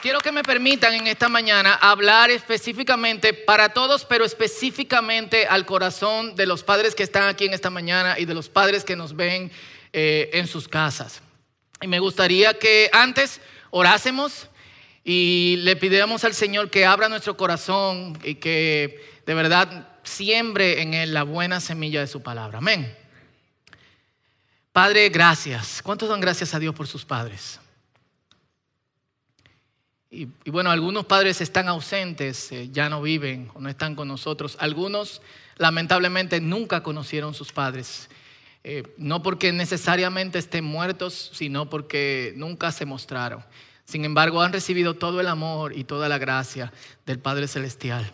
quiero que me permitan en esta mañana hablar específicamente para todos, pero específicamente al corazón de los padres que están aquí en esta mañana y de los padres que nos ven eh, en sus casas. Y me gustaría que antes orásemos y le pidiéramos al Señor que abra nuestro corazón y que de verdad siembre en él la buena semilla de su palabra. Amén. Padre, gracias. ¿Cuántos dan gracias a Dios por sus padres? Y, bueno, algunos padres están ausentes, eh, ya no viven o no están con nosotros. Algunos lamentablemente nunca conocieron sus padres. Eh, no porque necesariamente estén muertos, sino porque nunca se mostraron. Sin embargo, han recibido todo el amor y toda la gracia del Padre Celestial.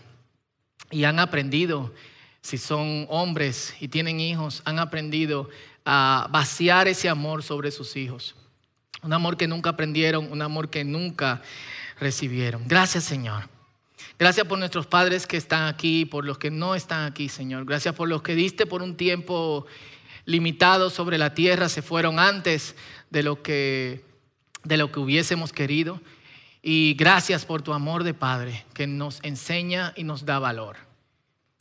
Y han aprendido, si son hombres y tienen hijos, han aprendido a vaciar ese amor sobre sus hijos. Un amor que nunca aprendieron, un amor que nunca recibieron. Gracias, Señor. Gracias por nuestros padres que están aquí, por los que no están aquí, Señor. Gracias por los que diste por un tiempo limitado sobre la tierra, se fueron antes de lo que, de lo que hubiésemos querido. Y gracias por tu amor de Padre que nos enseña y nos da valor.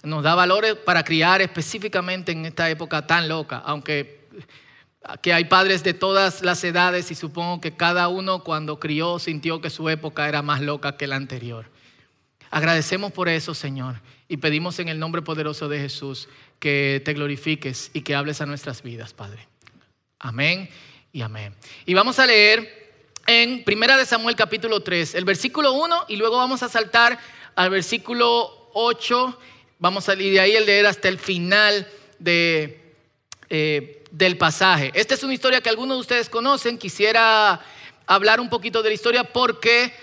Nos da valor para criar específicamente en esta época tan loca, aunque que hay padres de todas las edades y supongo que cada uno cuando crió sintió que su época era más loca que la anterior. Agradecemos por eso, Señor, y pedimos en el nombre poderoso de Jesús que te glorifiques y que hables a nuestras vidas, Padre. Amén y amén. Y vamos a leer en Primera de Samuel capítulo 3, el versículo 1 y luego vamos a saltar al versículo 8, vamos a salir de ahí el leer hasta el final de eh, del pasaje. Esta es una historia que algunos de ustedes conocen. Quisiera hablar un poquito de la historia porque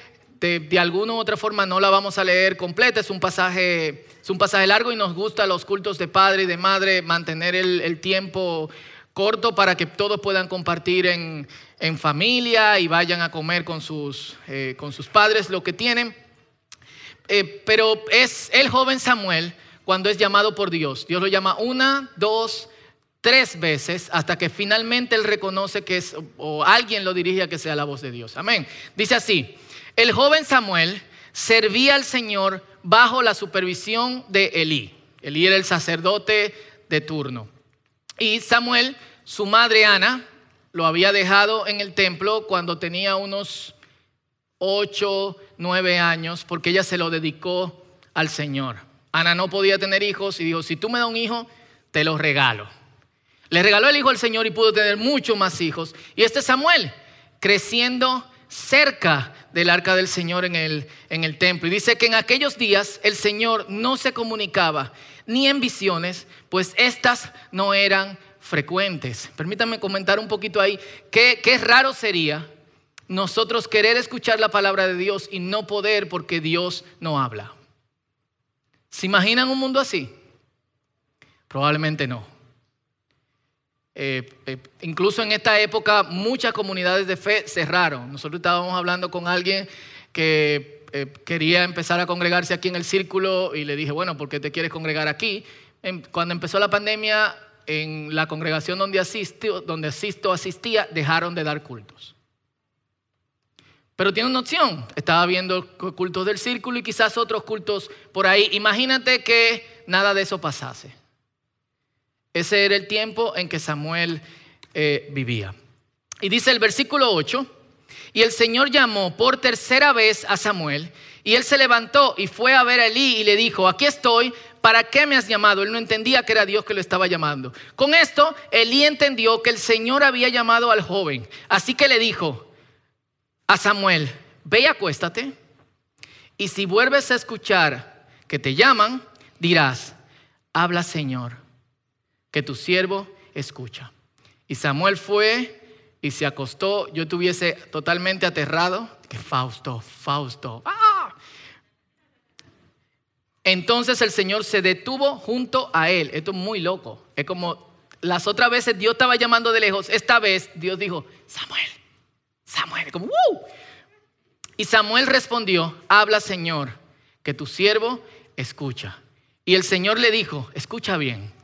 de, alguna u otra forma no la vamos a leer completa. Es un pasaje, es un pasaje largo y nos gusta los cultos de padre y de madre mantener el, tiempo corto para que todos puedan compartir en, familia y vayan a comer con sus, eh, con sus padres lo que tienen. Eh, pero es el joven Samuel cuando es llamado por Dios. Dios lo llama una, dos, tres veces hasta que finalmente él reconoce que es, o alguien lo dirige a que sea la voz de Dios. Amén. Dice así, el joven Samuel servía al Señor bajo la supervisión de Elí. Elí era el sacerdote de turno. Y Samuel, su madre Ana, lo había dejado en el templo cuando tenía unos ocho, nueve años, porque ella se lo dedicó al Señor. Ana no podía tener hijos y dijo, si tú me das un hijo, te lo regalo. Le regaló el hijo al Señor y pudo tener muchos más hijos. Y este Samuel, creciendo cerca del arca del Señor en el, en el templo. Y dice que en aquellos días el Señor no se comunicaba ni en visiones, pues estas no eran frecuentes. Permítanme comentar un poquito ahí, qué, qué raro sería nosotros querer escuchar la palabra de Dios y no poder porque Dios no habla. ¿Se imaginan un mundo así? Probablemente no. Eh, eh, incluso en esta época muchas comunidades de fe cerraron. Nosotros estábamos hablando con alguien que eh, quería empezar a congregarse aquí en el círculo y le dije, bueno, ¿por qué te quieres congregar aquí? cuando empezó la pandemia, en la congregación donde asisto, donde asisto asistía, dejaron de dar cultos. Pero tiene una opción. Estaba viendo cultos del círculo y quizás otros cultos por ahí. Imagínate que nada de eso pasase. Ese era el tiempo en que Samuel eh, vivía. Y dice el versículo 8, y el Señor llamó por tercera vez a Samuel, y él se levantó y fue a ver a Elí y le dijo, aquí estoy, ¿para qué me has llamado? Él no entendía que era Dios que lo estaba llamando. Con esto, Elí entendió que el Señor había llamado al joven, así que le dijo a Samuel, ve y acuéstate, y si vuelves a escuchar que te llaman, dirás, habla Señor que tu siervo escucha. Y Samuel fue y se acostó. Yo estuviese totalmente aterrado. Que Fausto, Fausto. ¡ah! Entonces el Señor se detuvo junto a él. Esto es muy loco. Es como las otras veces Dios estaba llamando de lejos. Esta vez Dios dijo, Samuel, Samuel. Como, Y Samuel respondió, habla Señor, que tu siervo escucha. Y el Señor le dijo, escucha bien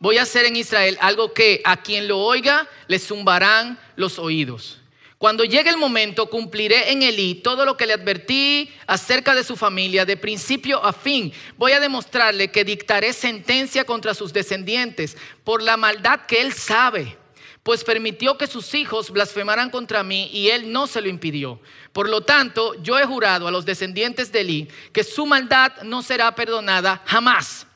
voy a hacer en Israel algo que a quien lo oiga le zumbarán los oídos. Cuando llegue el momento, cumpliré en Elí todo lo que le advertí acerca de su familia, de principio a fin. Voy a demostrarle que dictaré sentencia contra sus descendientes por la maldad que él sabe, pues permitió que sus hijos blasfemaran contra mí y él no se lo impidió. Por lo tanto, yo he jurado a los descendientes de Elí que su maldad no será perdonada jamás,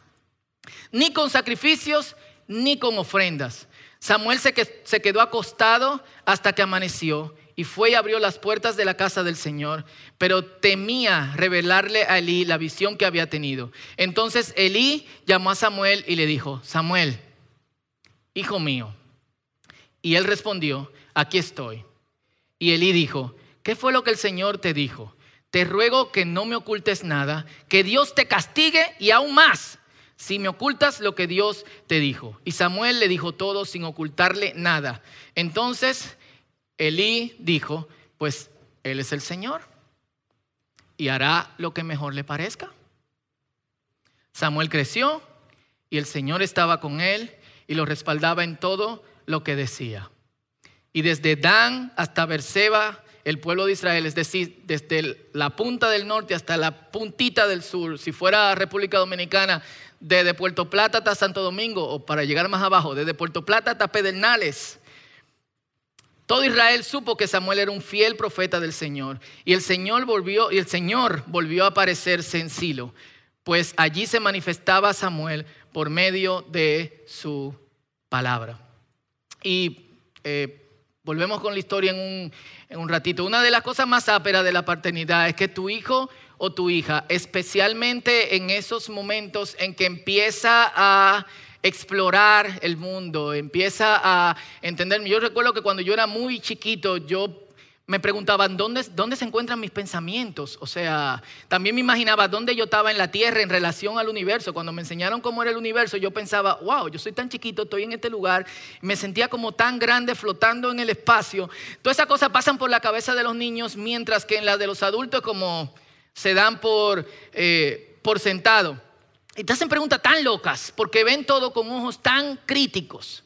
ni con sacrificios, ni con ofrendas Samuel se, quedó acostado hasta que amaneció y fue y abrió las puertas de la casa del Señor, pero temía revelarle a Elí la visión que había tenido. Entonces Elí llamó a Samuel y le dijo, Samuel, hijo mío. Y él respondió, aquí estoy. Y Elí dijo, ¿qué fue lo que el Señor te dijo? Te ruego que no me ocultes nada, que Dios te castigue y aún más si me ocultas lo que Dios te dijo. Y Samuel le dijo todo sin ocultarle nada. Entonces Elí dijo, pues Él es el Señor y hará lo que mejor le parezca. Samuel creció y el Señor estaba con él y lo respaldaba en todo lo que decía. Y desde Dan hasta Berseba, el pueblo de Israel, es decir, desde la punta del norte hasta la puntita del sur, si fuera República Dominicana, desde Puerto Plata hasta Santo Domingo, o para llegar más abajo, desde Puerto Plata hasta Pedernales. Todo Israel supo que Samuel era un fiel profeta del Señor. Y el Señor volvió, y el Señor volvió a aparecerse en Silo, pues allí se manifestaba Samuel por medio de su palabra. Y eh, volvemos con la historia en un, en un ratito. Una de las cosas más ásperas de la paternidad es que tu hijo o tu hija, especialmente en esos momentos en que empieza a explorar el mundo, empieza a entender. Yo recuerdo que cuando yo era muy chiquito, yo me preguntaba, ¿dónde, ¿dónde se encuentran mis pensamientos? O sea, también me imaginaba dónde yo estaba en la Tierra en relación al universo. Cuando me enseñaron cómo era el universo, yo pensaba, wow, yo soy tan chiquito, estoy en este lugar, me sentía como tan grande flotando en el espacio. Todas esas cosas pasan por la cabeza de los niños, mientras que en la de los adultos como se dan por, eh, por sentado. Y te hacen preguntas tan locas porque ven todo con ojos tan críticos.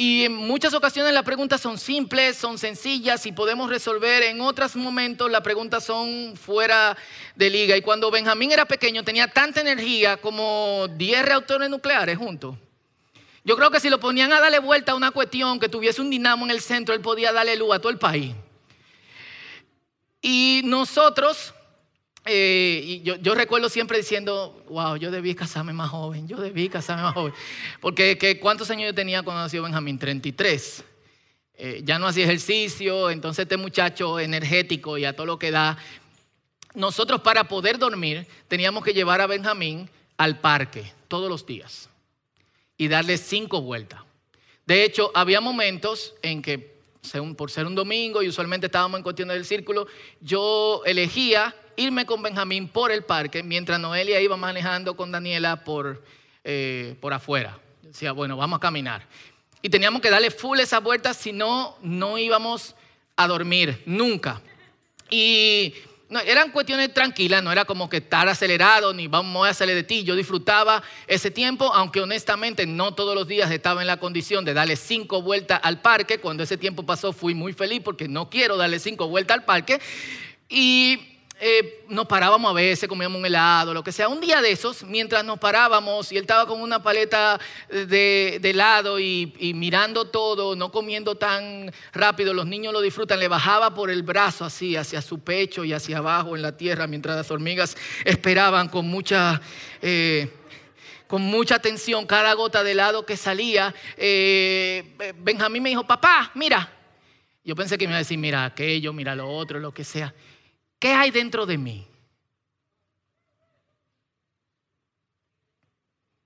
Y en muchas ocasiones las preguntas son simples, son sencillas y podemos resolver. En otros momentos las preguntas son fuera de liga. Y cuando Benjamín era pequeño tenía tanta energía como 10 reactores nucleares juntos. Yo creo que si lo ponían a darle vuelta a una cuestión que tuviese un dinamo en el centro, él podía darle luz a todo el país. Y nosotros eh, yo, recuerdo siempre diciendo, wow, yo debí casarme más joven, yo debí casarme más joven. Porque ¿cuántos años yo tenía cuando nació Benjamín? 33. Eh, ya no hacía ejercicio, entonces este muchacho energético y a todo lo que da. Nosotros para poder dormir teníamos que llevar a Benjamín al parque todos los días y darle cinco vueltas. De hecho, había momentos en que, por ser un domingo y usualmente estábamos en cuestión del círculo, yo elegía irme con Benjamín por el parque mientras Noelia iba manejando con Daniela por, eh, por afuera. Decía, bueno, vamos a caminar. Y teníamos que darle full esa vuelta, si no, no íbamos a dormir, nunca. Y no, eran cuestiones tranquilas, no era como que estar acelerado ni vamos a hacerle de ti. Yo disfrutaba ese tiempo, aunque honestamente no todos los días estaba en la condición de darle cinco vueltas al parque. Cuando ese tiempo pasó fui muy feliz porque no quiero darle cinco vueltas al parque. Y eh, nos parábamos a veces, comíamos un helado, lo que sea. Un día de esos, mientras nos parábamos y él estaba con una paleta de, helado y, mirando todo, no comiendo tan rápido, los niños lo disfrutan, le bajaba por el brazo así, hacia su pecho y hacia abajo en la tierra, mientras las hormigas esperaban con mucha... Eh, con mucha atención cada gota de helado que salía, eh, Benjamín me dijo, papá, mira. Yo pensé que me iba a decir, mira aquello, mira lo otro, lo que sea. ¿Qué hay dentro de mí?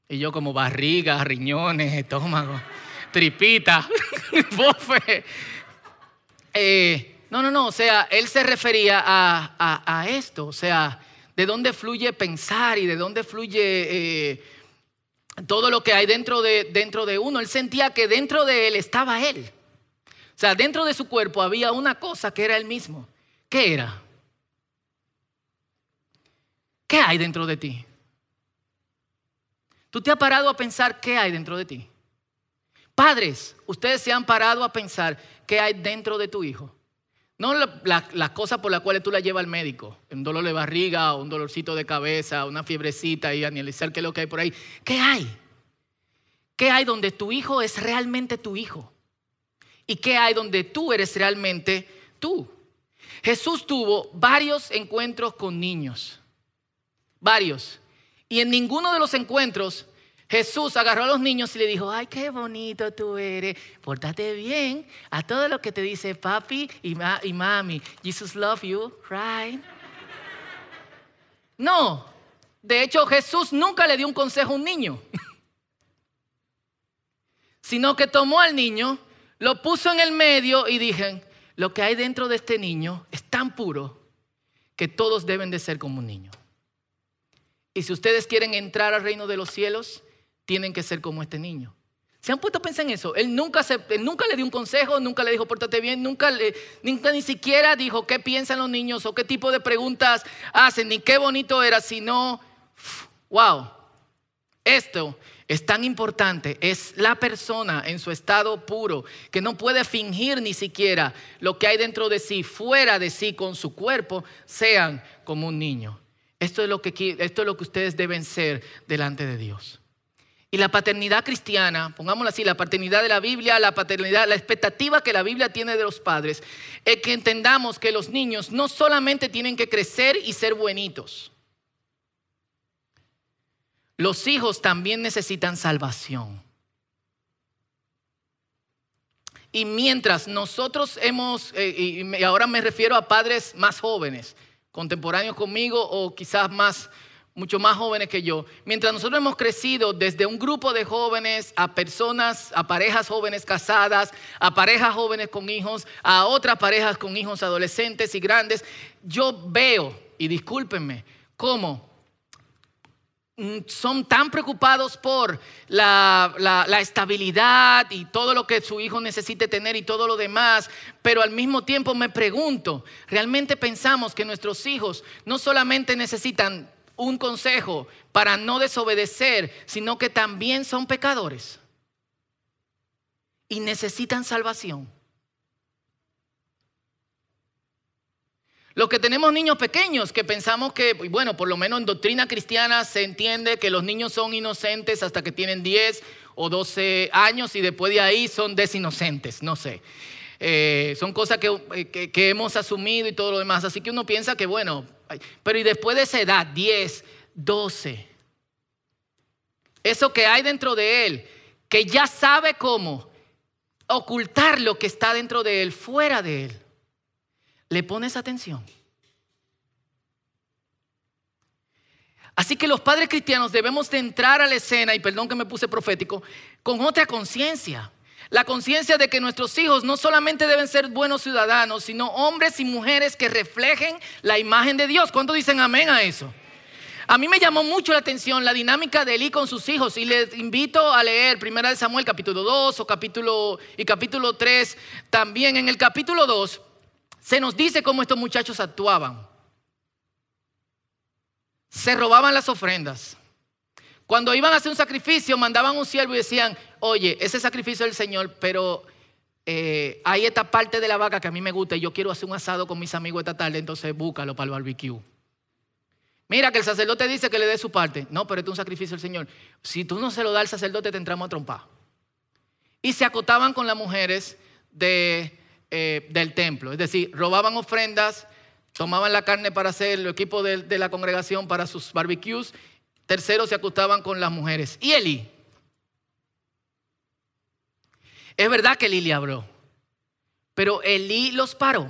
Y yo como barriga, riñones, estómago, tripita, bofe. Eh, no, no, no, o sea, él se refería a, esto, o sea, de dónde fluye pensar y de dónde fluye eh, todo lo que hay dentro de, dentro de uno. Él sentía que dentro de él estaba él. O sea, dentro de su cuerpo había una cosa que era él mismo. ¿Qué era? ¿Qué hay dentro de ti? ¿Tú te has parado a pensar qué hay dentro de ti? Padres, ustedes se han parado a pensar qué hay dentro de tu hijo. No las la, cosas por las cuales tú la llevas al médico, un dolor de barriga, un dolorcito de cabeza, una fiebrecita y analizar qué es lo que hay por ahí. ¿Qué hay? ¿Qué hay donde tu hijo es realmente tu hijo? ¿Y qué hay donde tú eres realmente tú? Jesús tuvo varios encuentros con niños, varios. Y en ninguno de los encuentros Jesús agarró a los niños y le dijo, ay, qué bonito tú eres, pórtate bien a todo lo que te dice papi y, y mami. Jesus love you, right? No, de hecho Jesús nunca le dio un consejo a un niño, sino que tomó al niño, lo puso en el medio y dije, lo que hay dentro de este niño es tan puro que todos deben de ser como un niño. Y si ustedes quieren entrar al reino de los cielos, tienen que ser como este niño. ¿Se han puesto a pensar en eso? Él nunca, nunca le dio un consejo, nunca le dijo pórtate bien, nunca, le, nunca ni siquiera dijo qué piensan los niños o qué tipo de preguntas hacen, ni qué bonito era, sino, wow, esto es tan importante, es la persona en su estado puro que no puede fingir ni siquiera lo que hay dentro de sí, fuera de sí, con su cuerpo, sean como un niño. Esto es lo que, esto es lo que ustedes deben ser delante de Dios. Y la paternidad cristiana, pongámoslo así, la paternidad de la Biblia, la paternidad, la expectativa que la Biblia tiene de los padres, es que entendamos que los niños no solamente tienen que crecer y ser buenitos. Los hijos también necesitan salvación. Y mientras nosotros hemos, eh, y ahora me refiero a padres más jóvenes, contemporáneos conmigo o quizás más mucho más jóvenes que yo, mientras nosotros hemos crecido desde un grupo de jóvenes a personas, a parejas jóvenes casadas, a parejas jóvenes con hijos, a otras parejas con hijos adolescentes y grandes, yo veo, y discúlpenme, cómo son tan preocupados por la, la, estabilidad y todo lo que su hijo necesite tener y todo lo demás, pero al mismo tiempo me pregunto, ¿realmente pensamos que nuestros hijos no solamente necesitan un consejo para no desobedecer, sino que también son pecadores y necesitan salvación. Los que tenemos niños pequeños, que pensamos que, bueno, por lo menos en doctrina cristiana se entiende que los niños son inocentes hasta que tienen 10 o 12 años y después de ahí son desinocentes, no sé. Eh, son cosas que, que hemos asumido y todo lo demás. Así que uno piensa que, bueno, pero y después de esa edad, 10, 12, eso que hay dentro de él, que ya sabe cómo ocultar lo que está dentro de él, fuera de él, le pones atención. Así que los padres cristianos debemos de entrar a la escena, y perdón que me puse profético, con otra conciencia. La conciencia de que nuestros hijos no solamente deben ser buenos ciudadanos, sino hombres y mujeres que reflejen la imagen de Dios. ¿Cuántos dicen amén a eso? A mí me llamó mucho la atención la dinámica de Eli con sus hijos y les invito a leer Primera de Samuel capítulo 2 o capítulo y capítulo 3 también. En el capítulo 2 se nos dice cómo estos muchachos actuaban. Se robaban las ofrendas. Cuando iban a hacer un sacrificio, mandaban un siervo y decían, oye, ese sacrificio del Señor, pero eh, hay esta parte de la vaca que a mí me gusta y yo quiero hacer un asado con mis amigos esta tarde, entonces búscalo para el barbecue. Mira que el sacerdote dice que le dé su parte. No, pero este es un sacrificio del Señor. Si tú no se lo das al sacerdote, te entramos a trompar. Y se acotaban con las mujeres de, eh, del templo. Es decir, robaban ofrendas, tomaban la carne para hacer el equipo de, la congregación para sus barbecues Tercero, se acostaban con las mujeres. ¿Y Eli? Es verdad que Eli le habló, pero Eli los paró.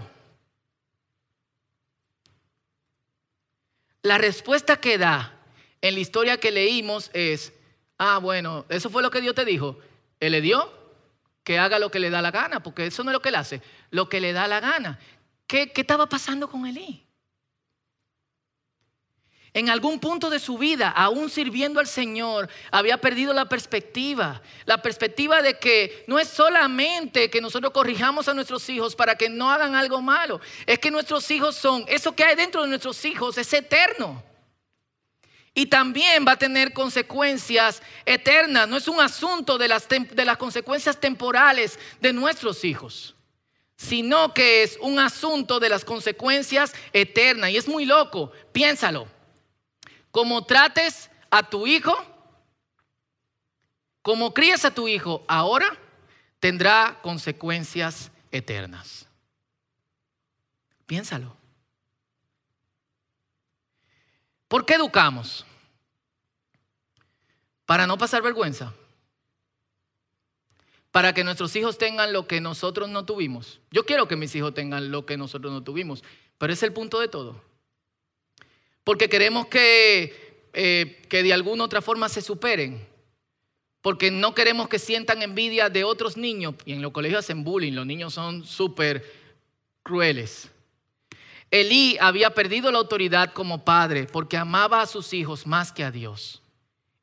La respuesta que da en la historia que leímos es, ah, bueno, eso fue lo que Dios te dijo. Él le dio que haga lo que le da la gana, porque eso no es lo que él hace, lo que le da la gana. ¿Qué, qué estaba pasando con Eli? En algún punto de su vida, aún sirviendo al Señor, había perdido la perspectiva. La perspectiva de que no es solamente que nosotros corrijamos a nuestros hijos para que no hagan algo malo. Es que nuestros hijos son, eso que hay dentro de nuestros hijos es eterno. Y también va a tener consecuencias eternas. No es un asunto de las, consecuencias temporales de nuestros hijos, sino que es un asunto de las consecuencias eternas. Y es muy loco, piénsalo. Como trates a tu hijo, como crías a tu hijo ahora, tendrá consecuencias eternas. Piénsalo. ¿Por qué educamos? Para no pasar vergüenza. Para que nuestros hijos tengan lo que nosotros no tuvimos. Yo quiero que mis hijos tengan lo que nosotros no tuvimos, pero es el punto de todo. Porque queremos que, eh, que de alguna otra forma se superen porque no queremos que sientan envidia de otros niños. Y en los colegios hacen bullying, los niños son súper crueles. Elí había perdido la autoridad como padre porque amaba a sus hijos más que a Dios.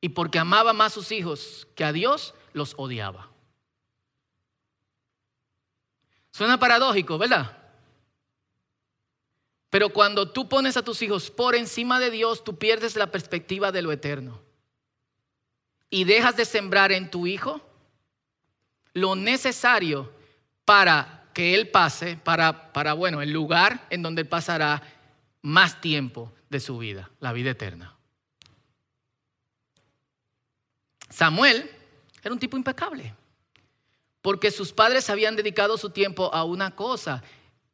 Y porque amaba más a sus hijos que a Dios, los odiaba. Suena paradójico, ¿verdad? Pero cuando tú pones a tus hijos por encima de Dios, tú pierdes la perspectiva de lo eterno y dejas de sembrar en tu hijo lo necesario para que él pase, para, para, bueno, el lugar en donde él pasará más tiempo de su vida, la vida eterna. Samuel era un tipo impecable, porque sus padres habían dedicado su tiempo a una cosa.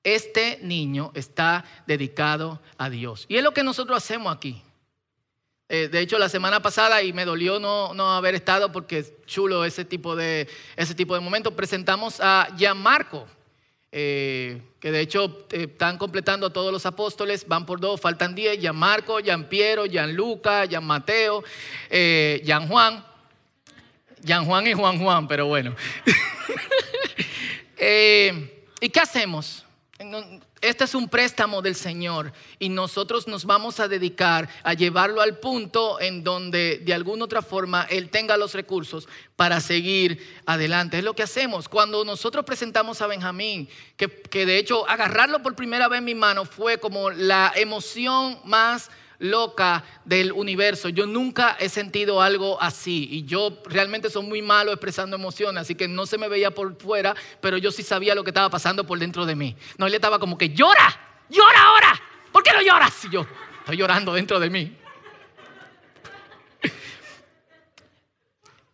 Este niño está dedicado a Dios. Y es lo que nosotros hacemos aquí. Eh, de hecho, la semana pasada, y me dolió no, no, haber estado porque es chulo ese tipo de, ese tipo de presentamos a Gianmarco, eh, que de hecho eh, están completando todos los apóstoles, van por dos, faltan diez, Gianmarco, Gianpiero, Gianluca, Gianmateo, eh, Gian Juan, Gian Juan y Juan Juan, pero bueno. ¿Y qué hacemos? Este es un préstamo del Señor y nosotros nos vamos a dedicar a llevarlo al punto en donde de alguna otra forma Él tenga los recursos para seguir adelante. Es lo que hacemos. Cuando nosotros presentamos a Benjamín, que, que de hecho agarrarlo por primera vez en mi mano fue como la emoción más loca del universo. Yo nunca he sentido algo así y yo realmente soy muy malo expresando emociones, así que no se me veía por fuera, pero yo sí sabía lo que estaba pasando por dentro de mí. No, él estaba como que llora, llora ahora. ¿Por qué no lloras? Y yo estoy llorando dentro de mí.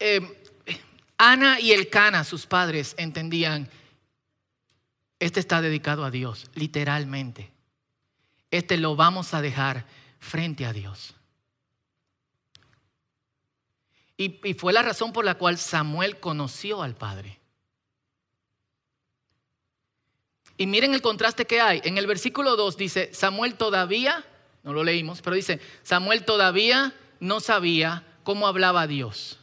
Eh, Ana y Elcana, sus padres, entendían, este está dedicado a Dios, literalmente. Este lo vamos a dejar frente a Dios. Y, fue la razón por la cual Samuel conoció al Padre. Y miren el contraste que hay. En el versículo 2 dice, Samuel todavía, no lo leímos, pero dice, Samuel todavía no sabía cómo hablaba Dios,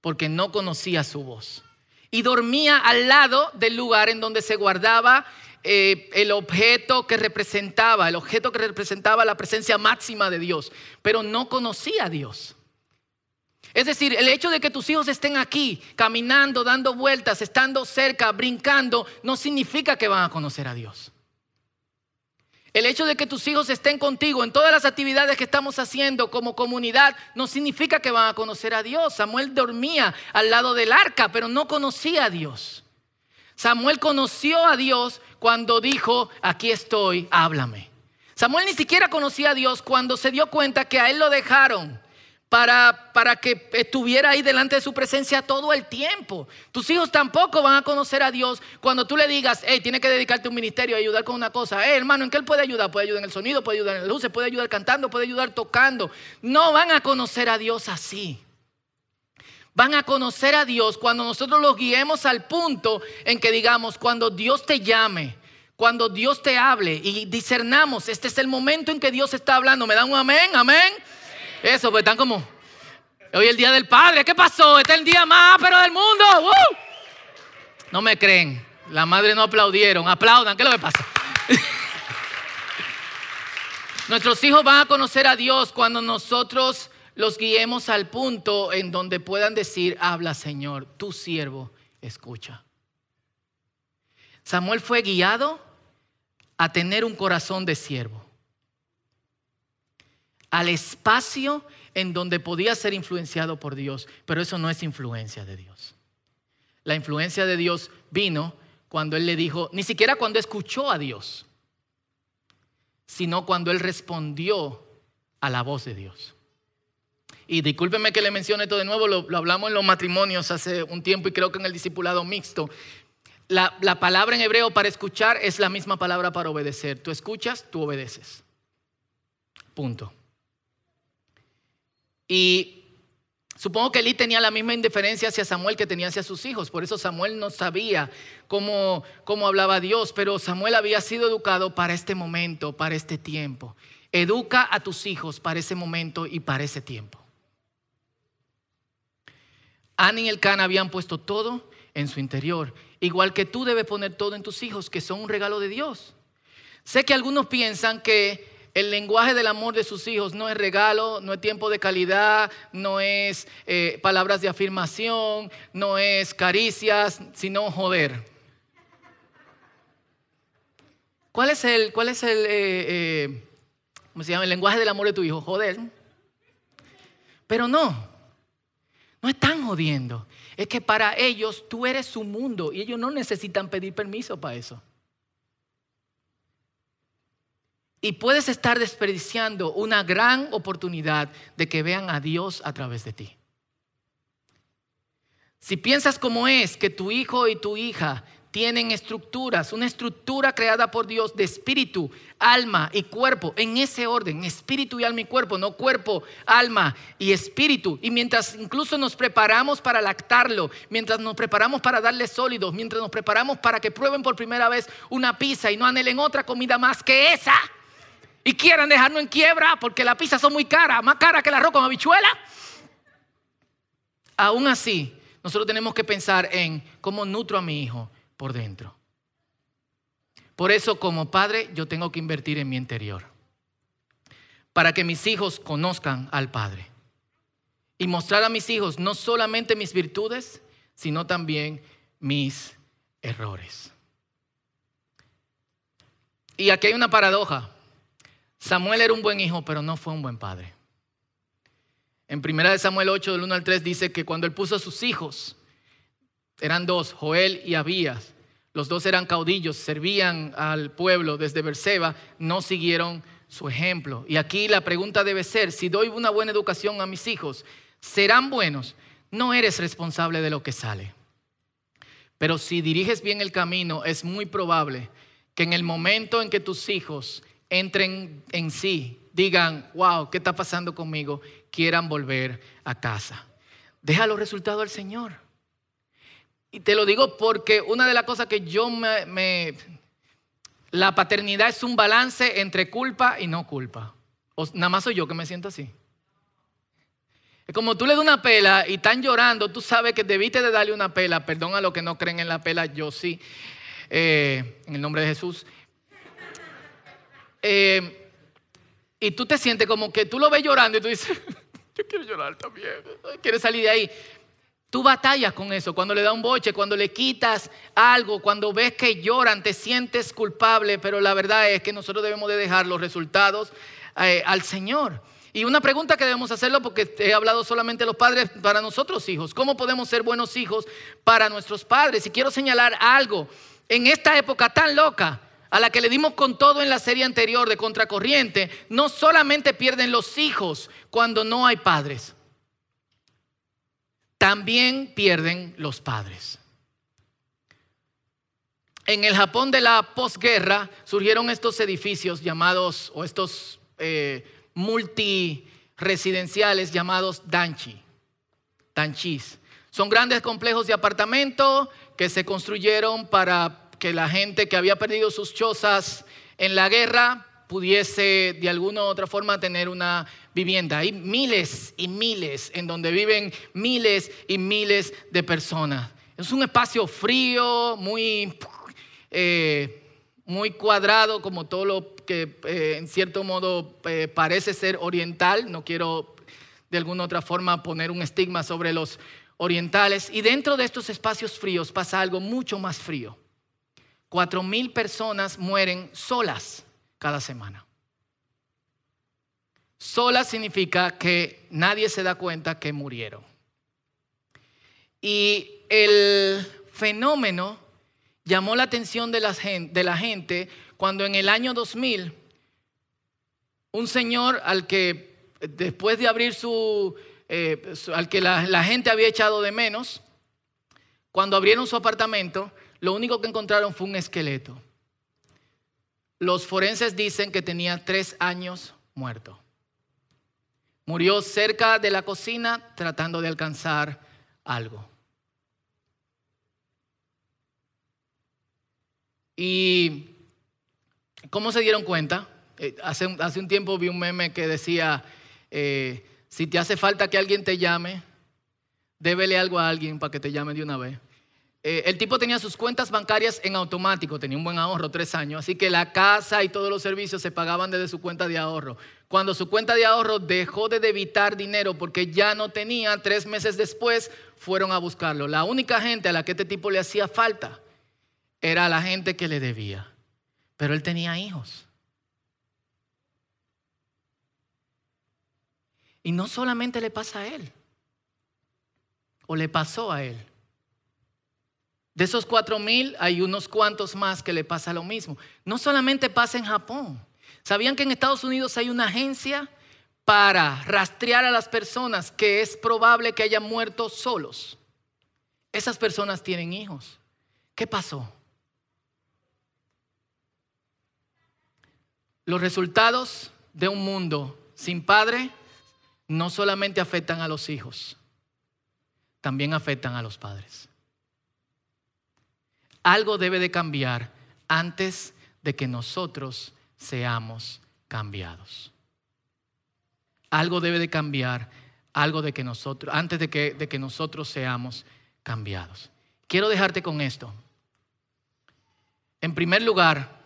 porque no conocía su voz. Y dormía al lado del lugar en donde se guardaba eh, el objeto que representaba, el objeto que representaba la presencia máxima de Dios, pero no conocía a Dios. Es decir, el hecho de que tus hijos estén aquí, caminando, dando vueltas, estando cerca, brincando, no significa que van a conocer a Dios. El hecho de que tus hijos estén contigo en todas las actividades que estamos haciendo como comunidad no significa que van a conocer a Dios. Samuel dormía al lado del arca, pero no conocía a Dios. Samuel conoció a Dios cuando dijo, aquí estoy, háblame. Samuel ni siquiera conocía a Dios cuando se dio cuenta que a él lo dejaron para, para que estuviera ahí delante de su presencia todo el tiempo. Tus hijos tampoco van a conocer a Dios cuando tú le digas, hey, tiene que dedicarte a un ministerio, a ayudar con una cosa. Hey, hermano, ¿en qué él puede ayudar? Puede ayudar en el sonido, puede ayudar en las luces, puede ayudar cantando, puede ayudar tocando. No van a conocer a Dios así van a conocer a Dios cuando nosotros los guiemos al punto en que digamos, cuando Dios te llame, cuando Dios te hable y discernamos, este es el momento en que Dios está hablando. ¿Me dan un amén? ¿Amén? Eso, pues están como, hoy es el Día del Padre, ¿qué pasó? Este es el día más pero del mundo. No me creen, la madre no aplaudieron, aplaudan, ¿qué es lo que pasa? Nuestros hijos van a conocer a Dios cuando nosotros los guiemos al punto en donde puedan decir, habla Señor, tu siervo escucha. Samuel fue guiado a tener un corazón de siervo, al espacio en donde podía ser influenciado por Dios, pero eso no es influencia de Dios. La influencia de Dios vino cuando él le dijo, ni siquiera cuando escuchó a Dios, sino cuando él respondió a la voz de Dios. Y discúlpeme que le mencione esto de nuevo, lo, hablamos en los matrimonios hace un tiempo y creo que en el discipulado mixto. La, la palabra en hebreo para escuchar es la misma palabra para obedecer. Tú escuchas, tú obedeces. Punto. Y Supongo que Eli tenía la misma indiferencia hacia Samuel que tenía hacia sus hijos. Por eso Samuel no sabía cómo, cómo hablaba Dios, pero Samuel había sido educado para este momento, para este tiempo. Educa a tus hijos para ese momento y para ese tiempo. Ana y el Can habían puesto todo en su interior. Igual que tú debes poner todo en tus hijos, que son un regalo de Dios. Sé que algunos piensan que el lenguaje del amor de sus hijos no es regalo, no es tiempo de calidad, no es eh, palabras de afirmación, no es caricias, sino joder. ¿Cuál es el, cuál es el, eh, eh, ¿cómo se llama? El lenguaje del amor de tu hijo, joder. Pero no, no están jodiendo. Es que para ellos tú eres su mundo y ellos no necesitan pedir permiso para eso. Y puedes estar desperdiciando una gran oportunidad de que vean a Dios a través de ti. Si piensas como es que tu hijo y tu hija tienen estructuras, una estructura creada por Dios de espíritu, alma y cuerpo, en ese orden, espíritu y alma y cuerpo, no cuerpo, alma y espíritu. Y mientras incluso nos preparamos para lactarlo, mientras nos preparamos para darle sólidos, mientras nos preparamos para que prueben por primera vez una pizza y no anhelen otra comida más que esa, y quieran dejarnos en quiebra porque las pizzas son muy caras, más caras que el arroz con habichuela. Aún así, nosotros tenemos que pensar en cómo nutro a mi hijo por dentro. Por eso, como padre, yo tengo que invertir en mi interior. Para que mis hijos conozcan al Padre. Y mostrar a mis hijos no solamente mis virtudes, sino también mis errores. Y aquí hay una paradoja. Samuel era un buen hijo, pero no fue un buen padre. En 1 Samuel 8, del 1 al 3 dice que cuando él puso a sus hijos, eran dos, Joel y Abías, los dos eran caudillos, servían al pueblo desde Berseba, no siguieron su ejemplo. Y aquí la pregunta debe ser, si doy una buena educación a mis hijos, ¿serán buenos? No eres responsable de lo que sale. Pero si diriges bien el camino, es muy probable que en el momento en que tus hijos entren en sí, digan, wow, ¿qué está pasando conmigo? Quieran volver a casa. Deja los resultados al Señor. Y te lo digo porque una de las cosas que yo me, la paternidad es un balance entre culpa y no culpa. O, nada más soy yo que me siento así. Como tú le das una pela y están llorando, tú sabes que debiste de darle una pela. Perdón a los que no creen en la pela, yo sí. Eh, en el nombre de Jesús. Eh, y tú te sientes como que tú lo ves llorando y tú dices, yo quiero llorar también, quieres salir de ahí. Tú batallas con eso, cuando le da un boche, cuando le quitas algo, cuando ves que lloran, te sientes culpable, pero la verdad es que nosotros debemos de dejar los resultados eh, al Señor. Y una pregunta que debemos hacerlo, porque he hablado solamente de los padres para nosotros hijos, ¿cómo podemos ser buenos hijos para nuestros padres? Y quiero señalar algo, en esta época tan loca, a la que le dimos con todo en la serie anterior de Contracorriente, no solamente pierden los hijos cuando no hay padres, también pierden los padres. En el Japón de la posguerra surgieron estos edificios llamados, o estos eh, multiresidenciales llamados danchi, danchis. Son grandes complejos de apartamento que se construyeron para que la gente que había perdido sus chozas en la guerra pudiese de alguna u otra forma tener una vivienda. Hay miles y miles en donde viven miles y miles de personas. Es un espacio frío, muy, eh, muy cuadrado, como todo lo que eh, en cierto modo eh, parece ser oriental. No quiero de alguna u otra forma poner un estigma sobre los orientales. Y dentro de estos espacios fríos pasa algo mucho más frío. Cuatro mil personas mueren solas cada semana. Solas significa que nadie se da cuenta que murieron. Y el fenómeno llamó la atención de la, gente, cuando en el año 2000 un señor al que después de abrir su, eh, al que la, gente había echado de menos, cuando abrieron su apartamento, lo único que encontraron fue un esqueleto. Los forenses dicen que tenía tres años muerto. Murió cerca de la cocina tratando de alcanzar algo. ¿Y cómo se dieron cuenta? Eh, hace, un tiempo vi un meme que decía, eh, si te hace falta que alguien te llame, débele algo a alguien para que te llame de una vez. Eh, el tipo tenía sus cuentas bancarias en automático, tenía un buen ahorro, tres años, así que la casa y todos los servicios se pagaban desde su cuenta de ahorro. Cuando su cuenta de ahorro dejó de debitar dinero porque ya no tenía, tres meses después fueron a buscarlo. La única gente a la que este tipo le hacía falta era la gente que le debía, pero él tenía hijos. Y no solamente le pasa a él, o le pasó a él. De esos cuatro mil hay unos cuantos más que le pasa lo mismo. No solamente pasa en Japón. ¿Sabían que en Estados Unidos hay una agencia para rastrear a las personas que es probable que hayan muerto solos? Esas personas tienen hijos. ¿Qué pasó? Los resultados de un mundo sin padre no solamente afectan a los hijos, también afectan a los padres. Algo debe de cambiar antes de que nosotros seamos cambiados. Algo debe de cambiar, algo de que nosotros, antes de que, de que nosotros seamos cambiados. Quiero dejarte con esto. En primer lugar,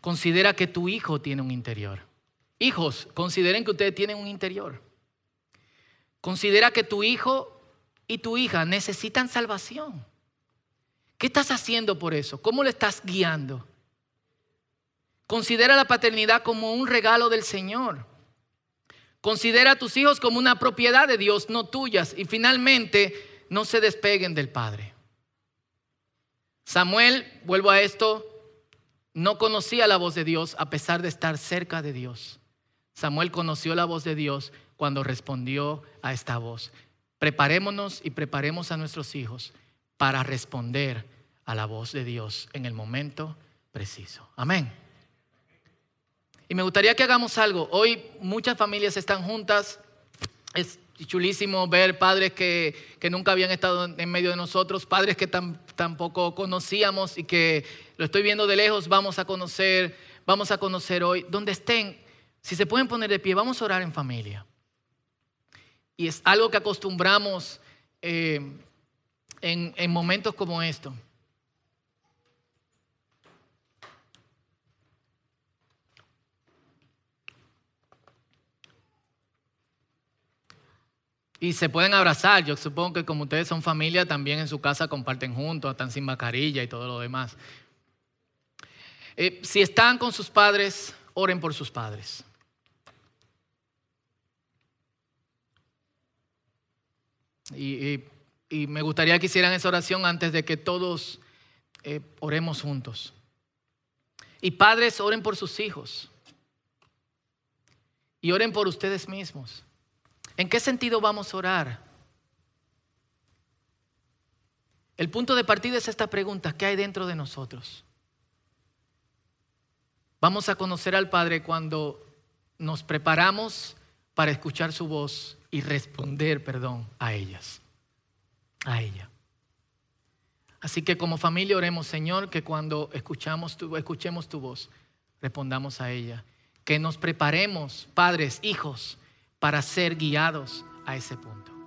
considera que tu hijo tiene un interior. Hijos, consideren que ustedes tienen un interior. Considera que tu hijo y tu hija necesitan salvación. ¿Qué estás haciendo por eso? ¿Cómo le estás guiando? Considera la paternidad como un regalo del Señor. Considera a tus hijos como una propiedad de Dios, no tuyas. Y finalmente, no se despeguen del Padre. Samuel, vuelvo a esto, no conocía la voz de Dios a pesar de estar cerca de Dios. Samuel conoció la voz de Dios cuando respondió a esta voz. Preparémonos y preparemos a nuestros hijos para responder a la voz de Dios en el momento preciso. Amén. Y me gustaría que hagamos algo. Hoy muchas familias están juntas. Es chulísimo ver padres que, nunca habían estado en medio de nosotros, padres que tampoco conocíamos y que lo estoy viendo de lejos, vamos a conocer, vamos a conocer hoy. Donde estén, si se pueden poner de pie, vamos a orar en familia. Y es algo que acostumbramos eh, en, momentos como estos. Y se pueden abrazar. Yo supongo que como ustedes son familia, también en su casa comparten juntos, están sin mascarilla y todo lo demás. Eh, si están con sus padres, oren por sus padres. y y me gustaría que hicieran esa oración antes de que todos eh, oremos juntos. Y padres, oren por sus hijos. Y oren por ustedes mismos. ¿En qué sentido vamos a orar? El punto de partida es esta pregunta, ¿qué hay dentro de nosotros? Vamos a conocer al Padre cuando nos preparamos para escuchar su voz y responder, perdón, a ellas a ella. Así que como familia oremos, Señor, que cuando escuchamos escuchemos tu voz, respondamos a ella. Que nos preparemos, padres, hijos, para ser guiados a ese punto.